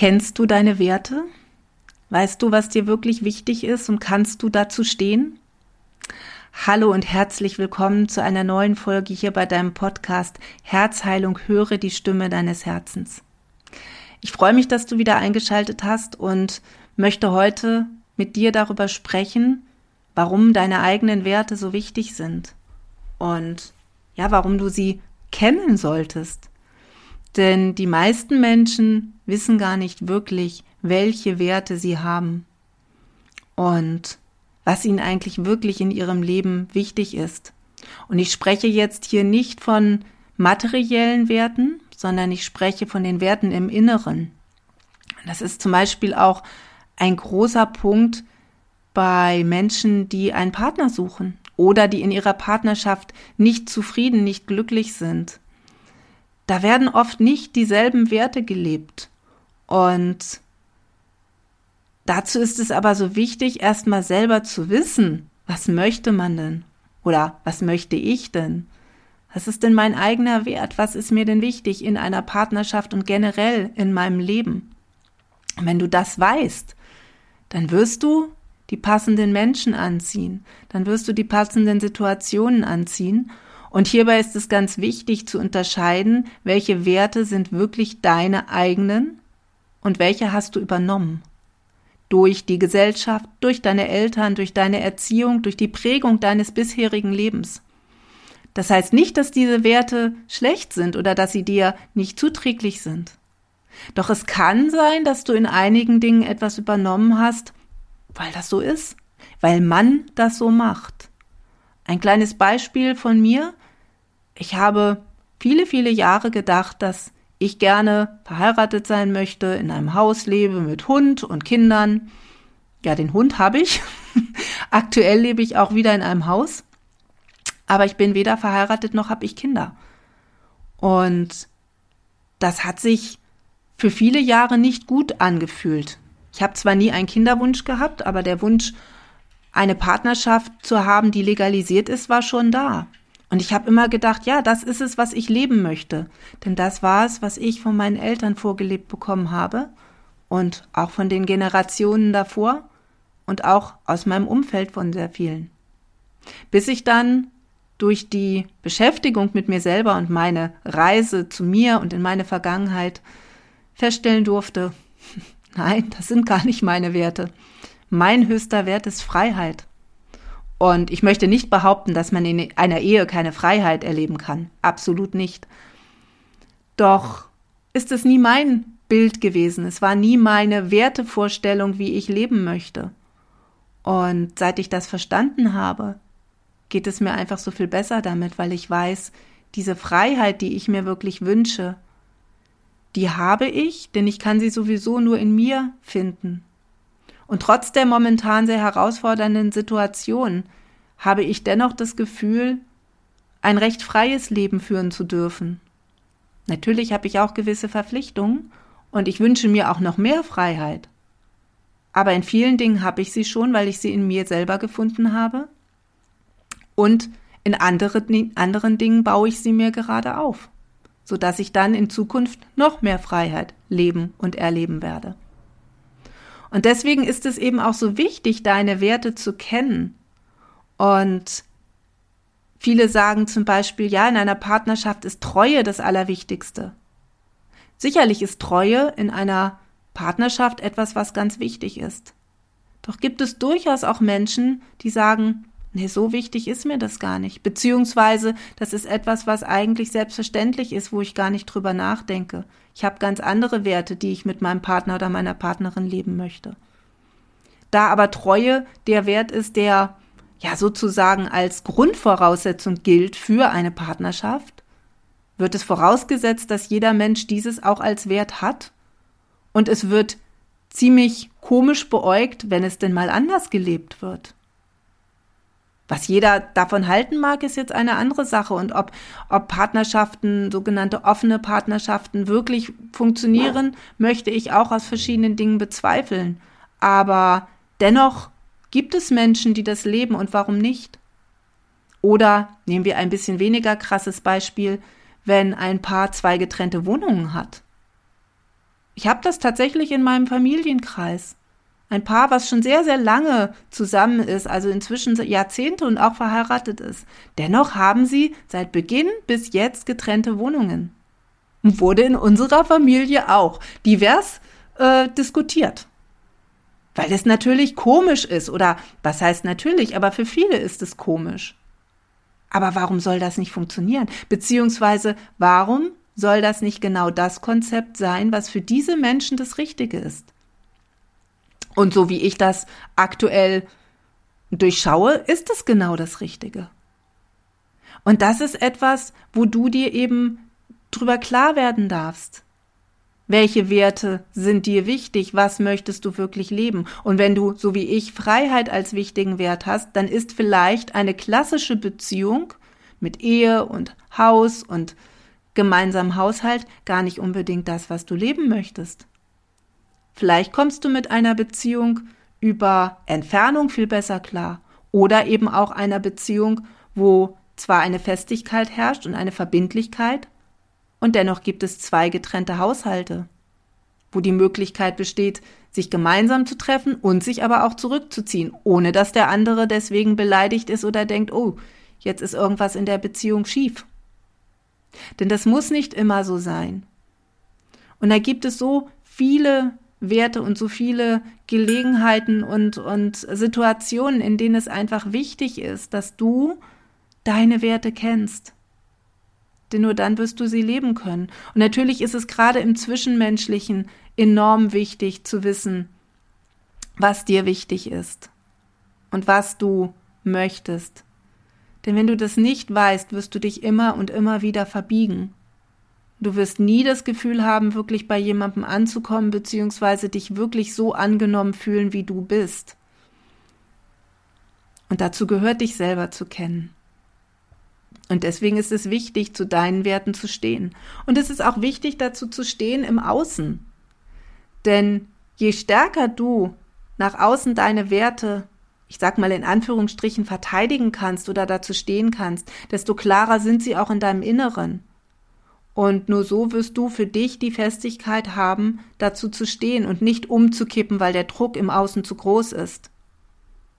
Kennst du deine Werte? Weißt du, was dir wirklich wichtig ist und kannst du dazu stehen? Hallo und herzlich willkommen zu einer neuen Folge hier bei deinem Podcast Herzheilung, höre die Stimme deines Herzens. Ich freue mich, dass du wieder eingeschaltet hast und möchte heute mit dir darüber sprechen, warum deine eigenen Werte so wichtig sind und ja, warum du sie kennen solltest. Denn die meisten Menschen wissen gar nicht wirklich, welche Werte sie haben und was ihnen eigentlich wirklich in ihrem Leben wichtig ist. Und ich spreche jetzt hier nicht von materiellen Werten, sondern ich spreche von den Werten im Inneren. Das ist zum Beispiel auch ein großer Punkt bei Menschen, die einen Partner suchen oder die in ihrer Partnerschaft nicht zufrieden, nicht glücklich sind. Da werden oft nicht dieselben Werte gelebt. Und dazu ist es aber so wichtig, erstmal selber zu wissen, was möchte man denn? Oder was möchte ich denn? Was ist denn mein eigener Wert? Was ist mir denn wichtig in einer Partnerschaft und generell in meinem Leben? Und wenn du das weißt, dann wirst du die passenden Menschen anziehen, dann wirst du die passenden Situationen anziehen und hierbei ist es ganz wichtig zu unterscheiden, welche Werte sind wirklich deine eigenen und welche hast du übernommen. Durch die Gesellschaft, durch deine Eltern, durch deine Erziehung, durch die Prägung deines bisherigen Lebens. Das heißt nicht, dass diese Werte schlecht sind oder dass sie dir nicht zuträglich sind. Doch es kann sein, dass du in einigen Dingen etwas übernommen hast, weil das so ist, weil man das so macht. Ein kleines Beispiel von mir. Ich habe viele, viele Jahre gedacht, dass ich gerne verheiratet sein möchte, in einem Haus lebe mit Hund und Kindern. Ja, den Hund habe ich. Aktuell lebe ich auch wieder in einem Haus. Aber ich bin weder verheiratet noch habe ich Kinder. Und das hat sich für viele Jahre nicht gut angefühlt. Ich habe zwar nie einen Kinderwunsch gehabt, aber der Wunsch, eine Partnerschaft zu haben, die legalisiert ist, war schon da. Und ich habe immer gedacht, ja, das ist es, was ich leben möchte. Denn das war es, was ich von meinen Eltern vorgelebt bekommen habe und auch von den Generationen davor und auch aus meinem Umfeld von sehr vielen. Bis ich dann durch die Beschäftigung mit mir selber und meine Reise zu mir und in meine Vergangenheit feststellen durfte, nein, das sind gar nicht meine Werte. Mein höchster Wert ist Freiheit. Und ich möchte nicht behaupten, dass man in einer Ehe keine Freiheit erleben kann. Absolut nicht. Doch ist es nie mein Bild gewesen. Es war nie meine Wertevorstellung, wie ich leben möchte. Und seit ich das verstanden habe, geht es mir einfach so viel besser damit, weil ich weiß, diese Freiheit, die ich mir wirklich wünsche, die habe ich, denn ich kann sie sowieso nur in mir finden. Und trotz der momentan sehr herausfordernden Situation habe ich dennoch das Gefühl, ein recht freies Leben führen zu dürfen. Natürlich habe ich auch gewisse Verpflichtungen und ich wünsche mir auch noch mehr Freiheit. Aber in vielen Dingen habe ich sie schon, weil ich sie in mir selber gefunden habe. Und in andere, anderen Dingen baue ich sie mir gerade auf, sodass ich dann in Zukunft noch mehr Freiheit leben und erleben werde. Und deswegen ist es eben auch so wichtig, deine Werte zu kennen. Und viele sagen zum Beispiel, ja, in einer Partnerschaft ist Treue das Allerwichtigste. Sicherlich ist Treue in einer Partnerschaft etwas, was ganz wichtig ist. Doch gibt es durchaus auch Menschen, die sagen, nee, so wichtig ist mir das gar nicht. Beziehungsweise, das ist etwas, was eigentlich selbstverständlich ist, wo ich gar nicht drüber nachdenke. Ich habe ganz andere Werte, die ich mit meinem Partner oder meiner Partnerin leben möchte. Da aber Treue der Wert ist, der ja sozusagen als Grundvoraussetzung gilt für eine Partnerschaft, wird es vorausgesetzt, dass jeder Mensch dieses auch als Wert hat und es wird ziemlich komisch beäugt, wenn es denn mal anders gelebt wird. Was jeder davon halten mag, ist jetzt eine andere Sache. Und ob, ob Partnerschaften, sogenannte offene Partnerschaften wirklich funktionieren, möchte ich auch aus verschiedenen Dingen bezweifeln. Aber dennoch gibt es Menschen, die das leben und warum nicht? Oder nehmen wir ein bisschen weniger krasses Beispiel, wenn ein Paar zwei getrennte Wohnungen hat. Ich habe das tatsächlich in meinem Familienkreis. Ein Paar, was schon sehr, sehr lange zusammen ist, also inzwischen Jahrzehnte und auch verheiratet ist. Dennoch haben sie seit Beginn bis jetzt getrennte Wohnungen. Wurde in unserer Familie auch divers äh, diskutiert. Weil es natürlich komisch ist, oder was heißt natürlich, aber für viele ist es komisch. Aber warum soll das nicht funktionieren? Beziehungsweise warum soll das nicht genau das Konzept sein, was für diese Menschen das Richtige ist? Und so wie ich das aktuell durchschaue, ist es genau das Richtige. Und das ist etwas, wo du dir eben drüber klar werden darfst. Welche Werte sind dir wichtig? Was möchtest du wirklich leben? Und wenn du, so wie ich, Freiheit als wichtigen Wert hast, dann ist vielleicht eine klassische Beziehung mit Ehe und Haus und gemeinsamem Haushalt gar nicht unbedingt das, was du leben möchtest. Vielleicht kommst du mit einer Beziehung über Entfernung viel besser klar oder eben auch einer Beziehung, wo zwar eine Festigkeit herrscht und eine Verbindlichkeit, und dennoch gibt es zwei getrennte Haushalte, wo die Möglichkeit besteht, sich gemeinsam zu treffen und sich aber auch zurückzuziehen, ohne dass der andere deswegen beleidigt ist oder denkt, oh, jetzt ist irgendwas in der Beziehung schief. Denn das muss nicht immer so sein. Und da gibt es so viele Werte und so viele Gelegenheiten und, und Situationen, in denen es einfach wichtig ist, dass du deine Werte kennst. Denn nur dann wirst du sie leben können. Und natürlich ist es gerade im Zwischenmenschlichen enorm wichtig zu wissen, was dir wichtig ist und was du möchtest. Denn wenn du das nicht weißt, wirst du dich immer und immer wieder verbiegen. Du wirst nie das Gefühl haben, wirklich bei jemandem anzukommen, beziehungsweise dich wirklich so angenommen fühlen, wie du bist. Und dazu gehört dich selber zu kennen. Und deswegen ist es wichtig, zu deinen Werten zu stehen. Und es ist auch wichtig, dazu zu stehen im Außen. Denn je stärker du nach außen deine Werte, ich sag mal in Anführungsstrichen, verteidigen kannst oder dazu stehen kannst, desto klarer sind sie auch in deinem Inneren. Und nur so wirst du für dich die Festigkeit haben, dazu zu stehen und nicht umzukippen, weil der Druck im Außen zu groß ist.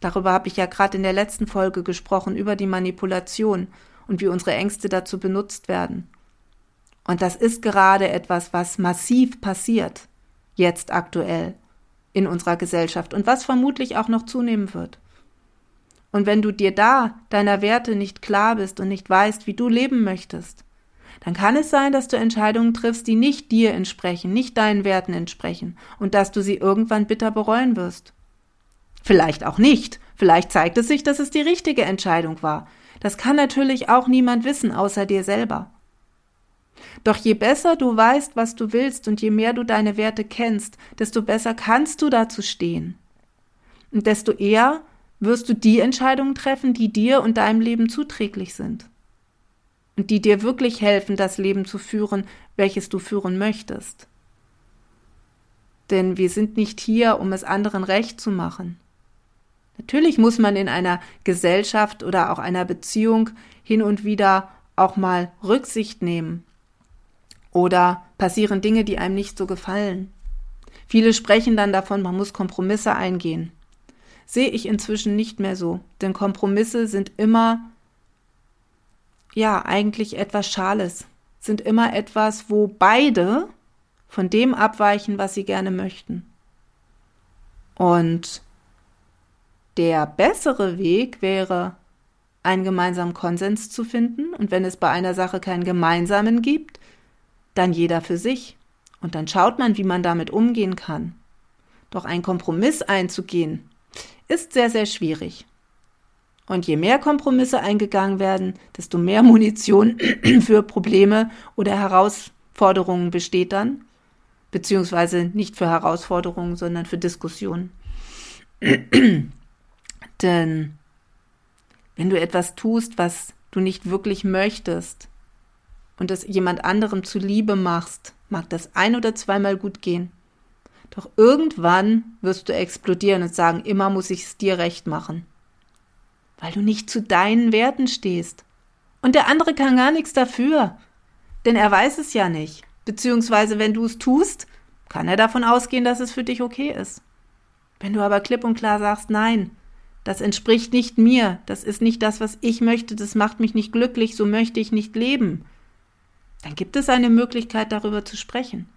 Darüber habe ich ja gerade in der letzten Folge gesprochen, über die Manipulation und wie unsere Ängste dazu benutzt werden. Und das ist gerade etwas, was massiv passiert, jetzt aktuell in unserer Gesellschaft und was vermutlich auch noch zunehmen wird. Und wenn du dir da deiner Werte nicht klar bist und nicht weißt, wie du leben möchtest, dann kann es sein, dass du Entscheidungen triffst, die nicht dir entsprechen, nicht deinen Werten entsprechen und dass du sie irgendwann bitter bereuen wirst. Vielleicht auch nicht. Vielleicht zeigt es sich, dass es die richtige Entscheidung war. Das kann natürlich auch niemand wissen außer dir selber. Doch je besser du weißt, was du willst und je mehr du deine Werte kennst, desto besser kannst du dazu stehen. Und desto eher wirst du die Entscheidungen treffen, die dir und deinem Leben zuträglich sind die dir wirklich helfen, das Leben zu führen, welches du führen möchtest. Denn wir sind nicht hier, um es anderen recht zu machen. Natürlich muss man in einer Gesellschaft oder auch einer Beziehung hin und wieder auch mal Rücksicht nehmen. Oder passieren Dinge, die einem nicht so gefallen. Viele sprechen dann davon, man muss Kompromisse eingehen. Sehe ich inzwischen nicht mehr so, denn Kompromisse sind immer ja eigentlich etwas Schales, sind immer etwas, wo beide von dem abweichen, was sie gerne möchten. Und der bessere Weg wäre, einen gemeinsamen Konsens zu finden, und wenn es bei einer Sache keinen gemeinsamen gibt, dann jeder für sich. Und dann schaut man, wie man damit umgehen kann. Doch ein Kompromiss einzugehen, ist sehr, sehr schwierig. Und je mehr Kompromisse eingegangen werden, desto mehr Munition für Probleme oder Herausforderungen besteht dann. Beziehungsweise nicht für Herausforderungen, sondern für Diskussionen. Denn wenn du etwas tust, was du nicht wirklich möchtest und es jemand anderem zuliebe machst, mag das ein oder zweimal gut gehen. Doch irgendwann wirst du explodieren und sagen, immer muss ich es dir recht machen weil du nicht zu deinen Werten stehst. Und der andere kann gar nichts dafür, denn er weiß es ja nicht. Beziehungsweise, wenn du es tust, kann er davon ausgehen, dass es für dich okay ist. Wenn du aber klipp und klar sagst, nein, das entspricht nicht mir, das ist nicht das, was ich möchte, das macht mich nicht glücklich, so möchte ich nicht leben, dann gibt es eine Möglichkeit, darüber zu sprechen.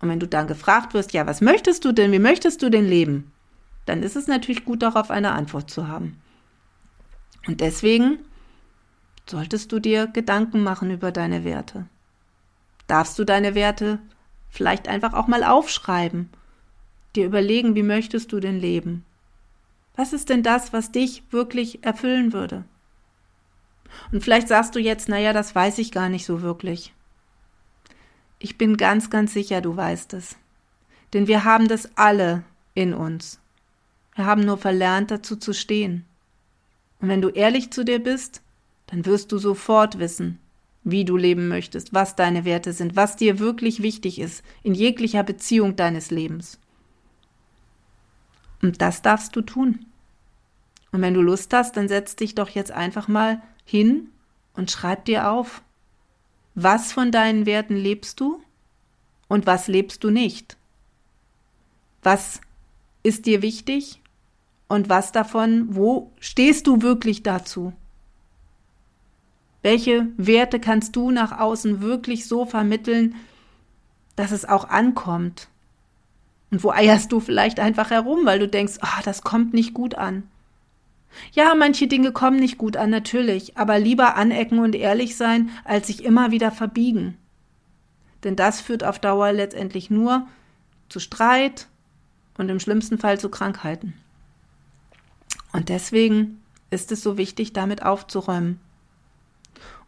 Und wenn du dann gefragt wirst, ja, was möchtest du denn, wie möchtest du denn leben? Dann ist es natürlich gut, darauf eine Antwort zu haben. Und deswegen solltest du dir Gedanken machen über deine Werte. Darfst du deine Werte vielleicht einfach auch mal aufschreiben, dir überlegen, wie möchtest du denn leben? Was ist denn das, was dich wirklich erfüllen würde? Und vielleicht sagst du jetzt, naja, das weiß ich gar nicht so wirklich. Ich bin ganz, ganz sicher, du weißt es. Denn wir haben das alle in uns. Wir haben nur verlernt, dazu zu stehen. Und wenn du ehrlich zu dir bist, dann wirst du sofort wissen, wie du leben möchtest, was deine Werte sind, was dir wirklich wichtig ist in jeglicher Beziehung deines Lebens. Und das darfst du tun. Und wenn du Lust hast, dann setz dich doch jetzt einfach mal hin und schreib dir auf, was von deinen Werten lebst du und was lebst du nicht? Was ist dir wichtig und was davon, wo stehst du wirklich dazu? Welche Werte kannst du nach außen wirklich so vermitteln, dass es auch ankommt? Und wo eierst du vielleicht einfach herum, weil du denkst, oh, das kommt nicht gut an. Ja, manche Dinge kommen nicht gut an, natürlich, aber lieber anecken und ehrlich sein, als sich immer wieder verbiegen. Denn das führt auf Dauer letztendlich nur zu Streit und im schlimmsten Fall zu Krankheiten. Und deswegen ist es so wichtig, damit aufzuräumen.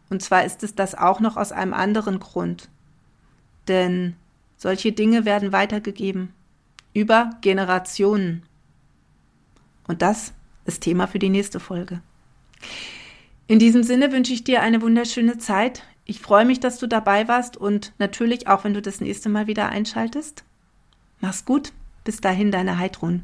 Und zwar ist es das auch noch aus einem anderen Grund. Denn solche Dinge werden weitergegeben über Generationen. Und das ist Thema für die nächste Folge. In diesem Sinne wünsche ich dir eine wunderschöne Zeit. Ich freue mich, dass du dabei warst und natürlich auch, wenn du das nächste Mal wieder einschaltest. Mach's gut. Bis dahin, deine Heidrun.